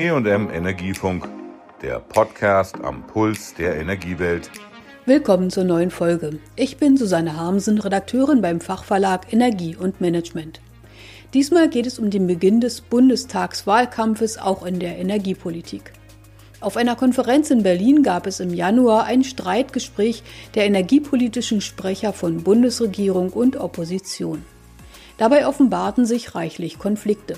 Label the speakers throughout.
Speaker 1: EM Energiefunk, der Podcast am Puls der Energiewelt.
Speaker 2: Willkommen zur neuen Folge. Ich bin Susanne Harmsen, Redakteurin beim Fachverlag Energie und Management. Diesmal geht es um den Beginn des Bundestagswahlkampfes auch in der Energiepolitik. Auf einer Konferenz in Berlin gab es im Januar ein Streitgespräch der energiepolitischen Sprecher von Bundesregierung und Opposition. Dabei offenbarten sich reichlich Konflikte.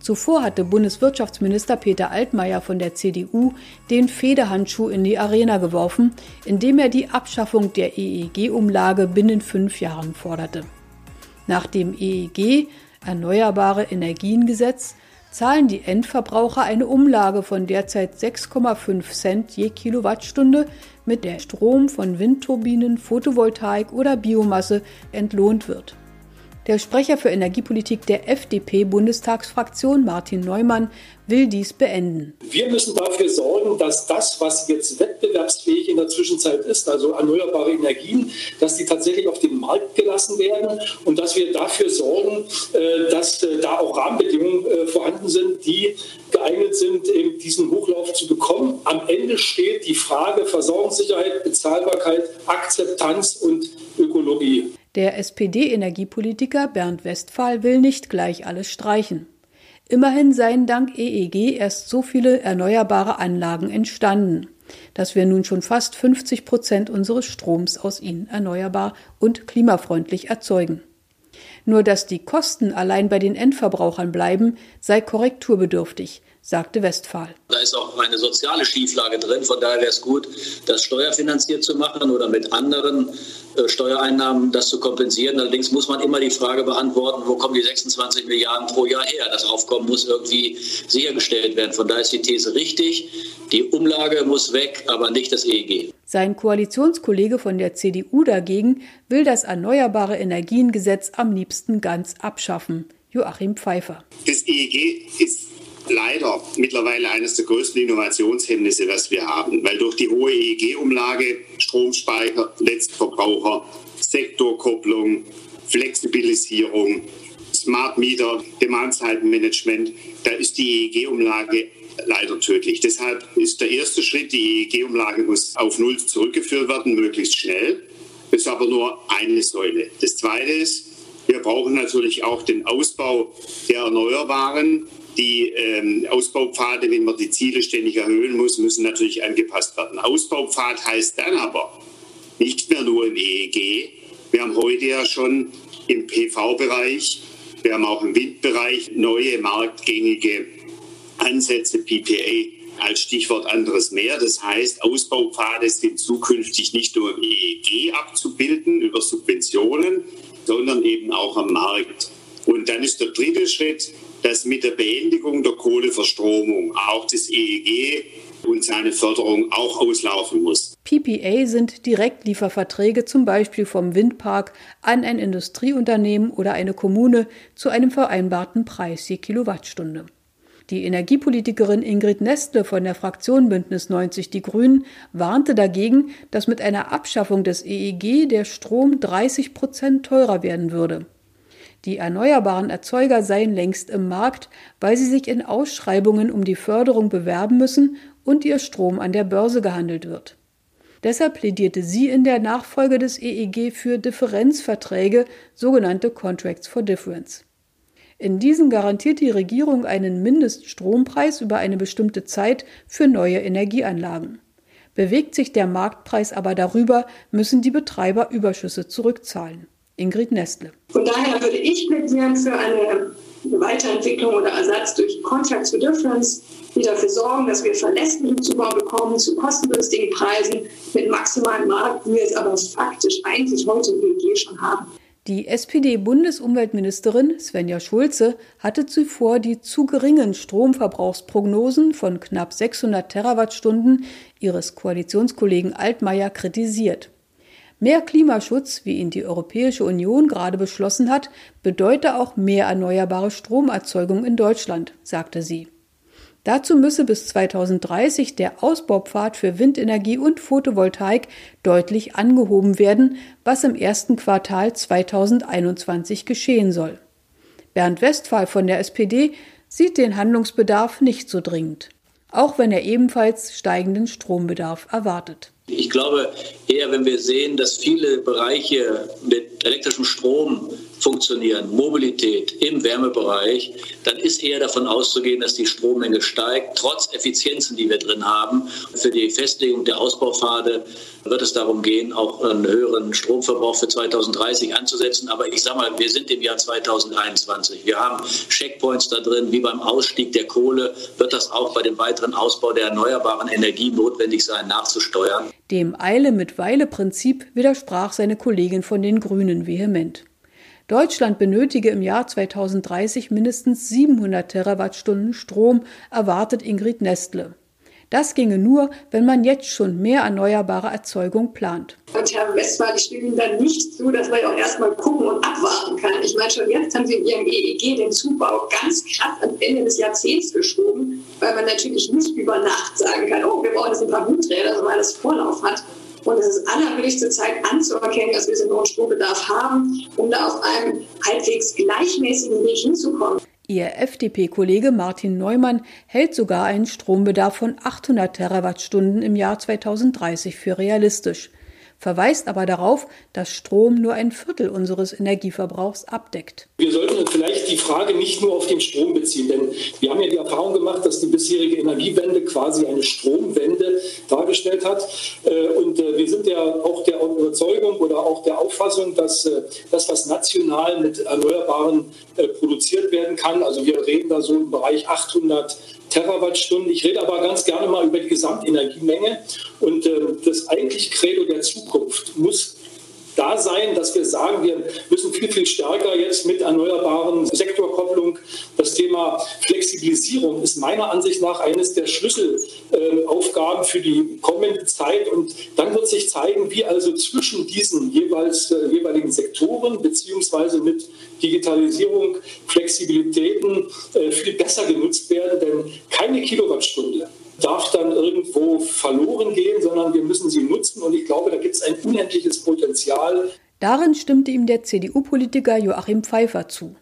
Speaker 2: Zuvor hatte Bundeswirtschaftsminister Peter Altmaier von der CDU den Federhandschuh in die Arena geworfen, indem er die Abschaffung der EEG-Umlage binnen fünf Jahren forderte. Nach dem EEG Erneuerbare Energiengesetz zahlen die Endverbraucher eine Umlage von derzeit 6,5 Cent je Kilowattstunde, mit der Strom von Windturbinen, Photovoltaik oder Biomasse entlohnt wird. Der Sprecher für Energiepolitik der FDP-Bundestagsfraktion, Martin Neumann, will dies beenden.
Speaker 3: Wir müssen dafür sorgen, dass das, was jetzt wettbewerbsfähig in der Zwischenzeit ist, also erneuerbare Energien, dass die tatsächlich auf den Markt gelassen werden und dass wir dafür sorgen, äh, dass äh, da auch Rahmenbedingungen äh, vorhanden sind, die geeignet sind, eben diesen Hochlauf zu bekommen. Am Ende steht die Frage Versorgungssicherheit, Bezahlbarkeit, Akzeptanz und Ökologie.
Speaker 2: Der SPD-Energiepolitiker Bernd Westphal will nicht gleich alles streichen. Immerhin seien dank EEG erst so viele erneuerbare Anlagen entstanden, dass wir nun schon fast 50 Prozent unseres Stroms aus ihnen erneuerbar und klimafreundlich erzeugen. Nur dass die Kosten allein bei den Endverbrauchern bleiben, sei korrekturbedürftig, sagte Westphal.
Speaker 4: Da ist auch eine soziale Schieflage drin. Von daher wäre es gut, das steuerfinanziert zu machen oder mit anderen Steuereinnahmen das zu kompensieren. Allerdings muss man immer die Frage beantworten, wo kommen die 26 Milliarden pro Jahr her? Das Aufkommen muss irgendwie sichergestellt werden. Von daher ist die These richtig. Die Umlage muss weg, aber nicht das EEG.
Speaker 2: Sein Koalitionskollege von der CDU dagegen will das Erneuerbare Energiengesetz am liebsten ganz abschaffen. Joachim Pfeiffer.
Speaker 5: Das EEG ist leider mittlerweile eines der größten Innovationshemmnisse, das wir haben, weil durch die hohe EEG-Umlage, Stromspeicher, Letztverbraucher, Sektorkopplung, Flexibilisierung, Smart Meter, Demand-Side-Management, da ist die EEG-Umlage leider tödlich. Deshalb ist der erste Schritt, die EEG-Umlage muss auf Null zurückgeführt werden, möglichst schnell. Das ist aber nur eine Säule. Das zweite ist, wir brauchen natürlich auch den Ausbau der Erneuerbaren die ähm, Ausbaupfade, wenn man die Ziele ständig erhöhen muss, müssen natürlich angepasst werden. Ausbaupfad heißt dann aber nicht mehr nur im EEG. Wir haben heute ja schon im PV-Bereich, wir haben auch im Windbereich neue marktgängige Ansätze, PPA als Stichwort anderes mehr. Das heißt, Ausbaupfade sind zukünftig nicht nur im EEG abzubilden über Subventionen, sondern eben auch am Markt. Und dann ist der dritte Schritt, dass mit der Beendigung der Kohleverstromung auch das EEG und seine Förderung auch auslaufen muss.
Speaker 2: PPA sind Direktlieferverträge zum Beispiel vom Windpark an ein Industrieunternehmen oder eine Kommune zu einem vereinbarten Preis je Kilowattstunde. Die Energiepolitikerin Ingrid Nestle von der Fraktion Bündnis 90 Die Grünen warnte dagegen, dass mit einer Abschaffung des EEG der Strom 30 Prozent teurer werden würde. Die erneuerbaren Erzeuger seien längst im Markt, weil sie sich in Ausschreibungen um die Förderung bewerben müssen und ihr Strom an der Börse gehandelt wird. Deshalb plädierte sie in der Nachfolge des EEG für Differenzverträge, sogenannte Contracts for Difference. In diesen garantiert die Regierung einen Mindeststrompreis über eine bestimmte Zeit für neue Energieanlagen. Bewegt sich der Marktpreis aber darüber, müssen die Betreiber Überschüsse zurückzahlen. Ingrid Nestle.
Speaker 6: Von daher würde ich plädieren für eine Weiterentwicklung oder Ersatz durch Contracts for Difference, die dafür sorgen, dass wir verlässlichen Zugang bekommen zu kostengünstigen Preisen mit maximalem Markt, wie wir es aber faktisch eigentlich heute im EEG schon haben.
Speaker 2: Die SPD-Bundesumweltministerin Svenja Schulze hatte zuvor die zu geringen Stromverbrauchsprognosen von knapp 600 Terawattstunden ihres Koalitionskollegen Altmaier kritisiert. Mehr Klimaschutz, wie ihn die Europäische Union gerade beschlossen hat, bedeute auch mehr erneuerbare Stromerzeugung in Deutschland, sagte sie. Dazu müsse bis 2030 der Ausbaupfad für Windenergie und Photovoltaik deutlich angehoben werden, was im ersten Quartal 2021 geschehen soll. Bernd Westphal von der SPD sieht den Handlungsbedarf nicht so dringend, auch wenn er ebenfalls steigenden Strombedarf erwartet.
Speaker 4: Ich glaube eher, wenn wir sehen, dass viele Bereiche mit elektrischem Strom funktionieren, Mobilität im Wärmebereich, dann ist eher davon auszugehen, dass die Strommenge steigt, trotz Effizienzen, die wir drin haben. Für die Festlegung der Ausbaupfade wird es darum gehen, auch einen höheren Stromverbrauch für 2030 anzusetzen. Aber ich sage mal, wir sind im Jahr 2021. Wir haben Checkpoints da drin, wie beim Ausstieg der Kohle wird das auch bei dem weiteren Ausbau der erneuerbaren Energie notwendig sein, nachzusteuern.
Speaker 2: Dem Eile mit Weile Prinzip widersprach seine Kollegin von den Grünen vehement. Deutschland benötige im Jahr 2030 mindestens 700 Terawattstunden Strom, erwartet Ingrid Nestle. Das ginge nur, wenn man jetzt schon mehr erneuerbare Erzeugung plant.
Speaker 6: Und Herr Westphal, ich stimme Ihnen dann nicht zu, dass man ja auch erstmal gucken und abwarten kann. Ich meine, schon jetzt haben Sie in Ihrem EEG den Zubau ganz krass ans Ende des Jahrzehnts geschoben, weil man natürlich nicht über Nacht sagen kann, oh, wir brauchen jetzt ein paar Windräder, sondern alles Vorlauf hat. Und es ist allerhöchste Zeit anzuerkennen, dass wir so einen Strombedarf haben, um da auf einem halbwegs gleichmäßigen Weg hinzukommen.
Speaker 2: Ihr FDP-Kollege Martin Neumann hält sogar einen Strombedarf von 800 Terawattstunden im Jahr 2030 für realistisch verweist aber darauf, dass Strom nur ein Viertel unseres Energieverbrauchs abdeckt.
Speaker 3: Wir sollten vielleicht die Frage nicht nur auf den Strom beziehen, denn wir haben ja die Erfahrung gemacht, dass die bisherige Energiewende quasi eine Stromwende dargestellt hat. Äh, und äh, wir sind ja auch der Überzeugung oder auch der Auffassung, dass äh, das, was national mit Erneuerbaren produziert werden kann, also wir reden da so im Bereich 800 Terawattstunden. Ich rede aber ganz gerne mal über die Gesamtenergiemenge. Und äh, das eigentlich Credo der Zukunft muss da sein, dass wir sagen, wir müssen viel, viel stärker jetzt mit erneuerbaren Sektorkopplung. Das Thema Flexibilisierung ist meiner Ansicht nach eines der Schlüsselaufgaben für die kommende Zeit. Und dann wird sich zeigen, wie also zwischen diesen jeweils, äh, jeweiligen Sektoren beziehungsweise mit Digitalisierung Flexibilitäten äh, viel besser genutzt werden. Denn keine Kilowattstunde darf dann irgendwo verloren gehen, sondern wir müssen sie nutzen. Und ich glaube, da gibt es ein unendliches Potenzial.
Speaker 2: Darin stimmte ihm der CDU-Politiker Joachim Pfeiffer zu.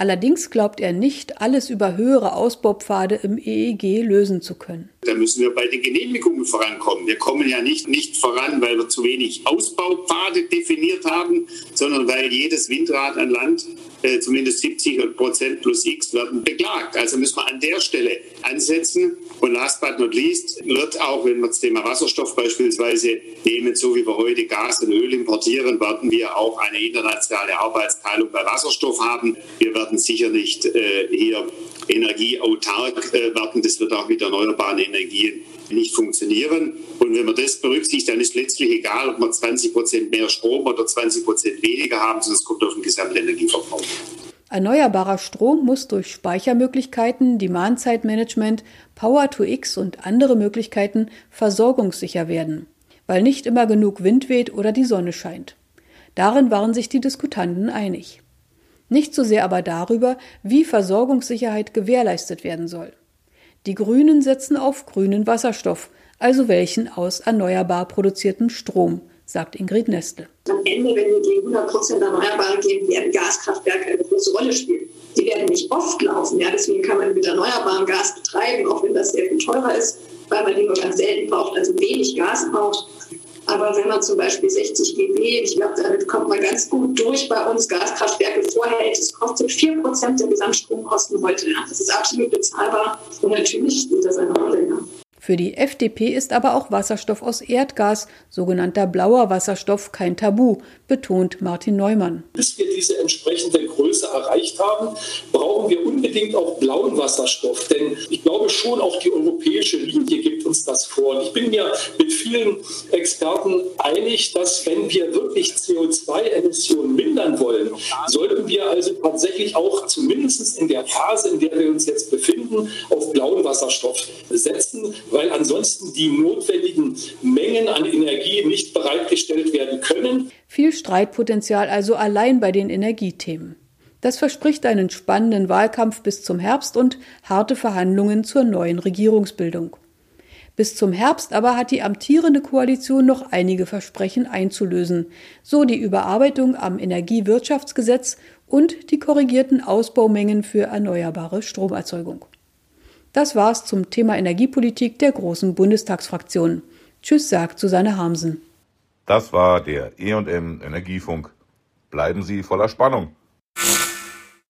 Speaker 2: Allerdings glaubt er nicht, alles über höhere Ausbaupfade im EEG lösen zu können.
Speaker 5: Da müssen wir bei den Genehmigungen vorankommen. Wir kommen ja nicht, nicht voran, weil wir zu wenig Ausbaupfade definiert haben, sondern weil jedes Windrad an Land äh, zumindest 70 Prozent plus X werden beklagt. Also müssen wir an der Stelle ansetzen. Und last but not least wird auch, wenn wir das Thema Wasserstoff beispielsweise nehmen, so wie wir heute Gas und Öl importieren, werden wir auch eine internationale Arbeitsteilung bei Wasserstoff haben. Wir werden werden sicher nicht äh, hier energieautark äh, werden. Das wird auch mit erneuerbaren Energien nicht funktionieren. Und wenn man das berücksichtigt, dann ist letztlich egal, ob wir 20 Prozent mehr Strom oder 20 Prozent weniger haben, sondern es kommt auf den gesamten Energieverbrauch.
Speaker 2: Erneuerbarer Strom muss durch Speichermöglichkeiten, Demand-Side-Management, Power-to-X und andere Möglichkeiten versorgungssicher werden, weil nicht immer genug Wind weht oder die Sonne scheint. Darin waren sich die Diskutanten einig nicht so sehr aber darüber, wie Versorgungssicherheit gewährleistet werden soll. Die Grünen setzen auf grünen Wasserstoff, also welchen aus erneuerbar produziertem Strom, sagt Ingrid Nestle.
Speaker 6: Am Ende, wenn wir die 100% Erneuerbare geben, werden Gaskraftwerke eine große Rolle spielen. Die werden nicht oft laufen, ja, deswegen kann man mit erneuerbarem Gas betreiben, auch wenn das sehr viel teurer ist, weil man die nur ganz selten braucht, also wenig Gas braucht. Aber wenn man zum Beispiel 60 GW, ich glaube, damit kommt man ganz gut durch bei uns Gaskraftwerke vorhält, es kostet 4% der Gesamtstromkosten heute. Das ist absolut bezahlbar und natürlich spielt das eine Rolle. Ja.
Speaker 2: Für die FDP ist aber auch Wasserstoff aus Erdgas, sogenannter blauer Wasserstoff, kein Tabu, betont Martin Neumann.
Speaker 3: Bis wir diese entsprechende Größe erreicht haben, brauchen wir unbedingt auch blauen Wasserstoff. Denn schon, auch die europäische Linie gibt uns das vor. Und ich bin mir mit vielen Experten einig, dass wenn wir wirklich CO2-Emissionen mindern wollen, sollten wir also tatsächlich auch zumindest in der Phase, in der wir uns jetzt befinden, auf blauen Wasserstoff setzen weil ansonsten die notwendigen Mengen an Energie nicht bereitgestellt werden können.
Speaker 2: Viel Streitpotenzial also allein bei den Energiethemen. Das verspricht einen spannenden Wahlkampf bis zum Herbst und harte Verhandlungen zur neuen Regierungsbildung. Bis zum Herbst aber hat die amtierende Koalition noch einige Versprechen einzulösen, so die Überarbeitung am Energiewirtschaftsgesetz und die korrigierten Ausbaumengen für erneuerbare Stromerzeugung. Das war's zum Thema Energiepolitik der großen Bundestagsfraktion. Tschüss sagt Susanne Hamsen.
Speaker 1: Das war der EM Energiefunk. Bleiben Sie voller Spannung.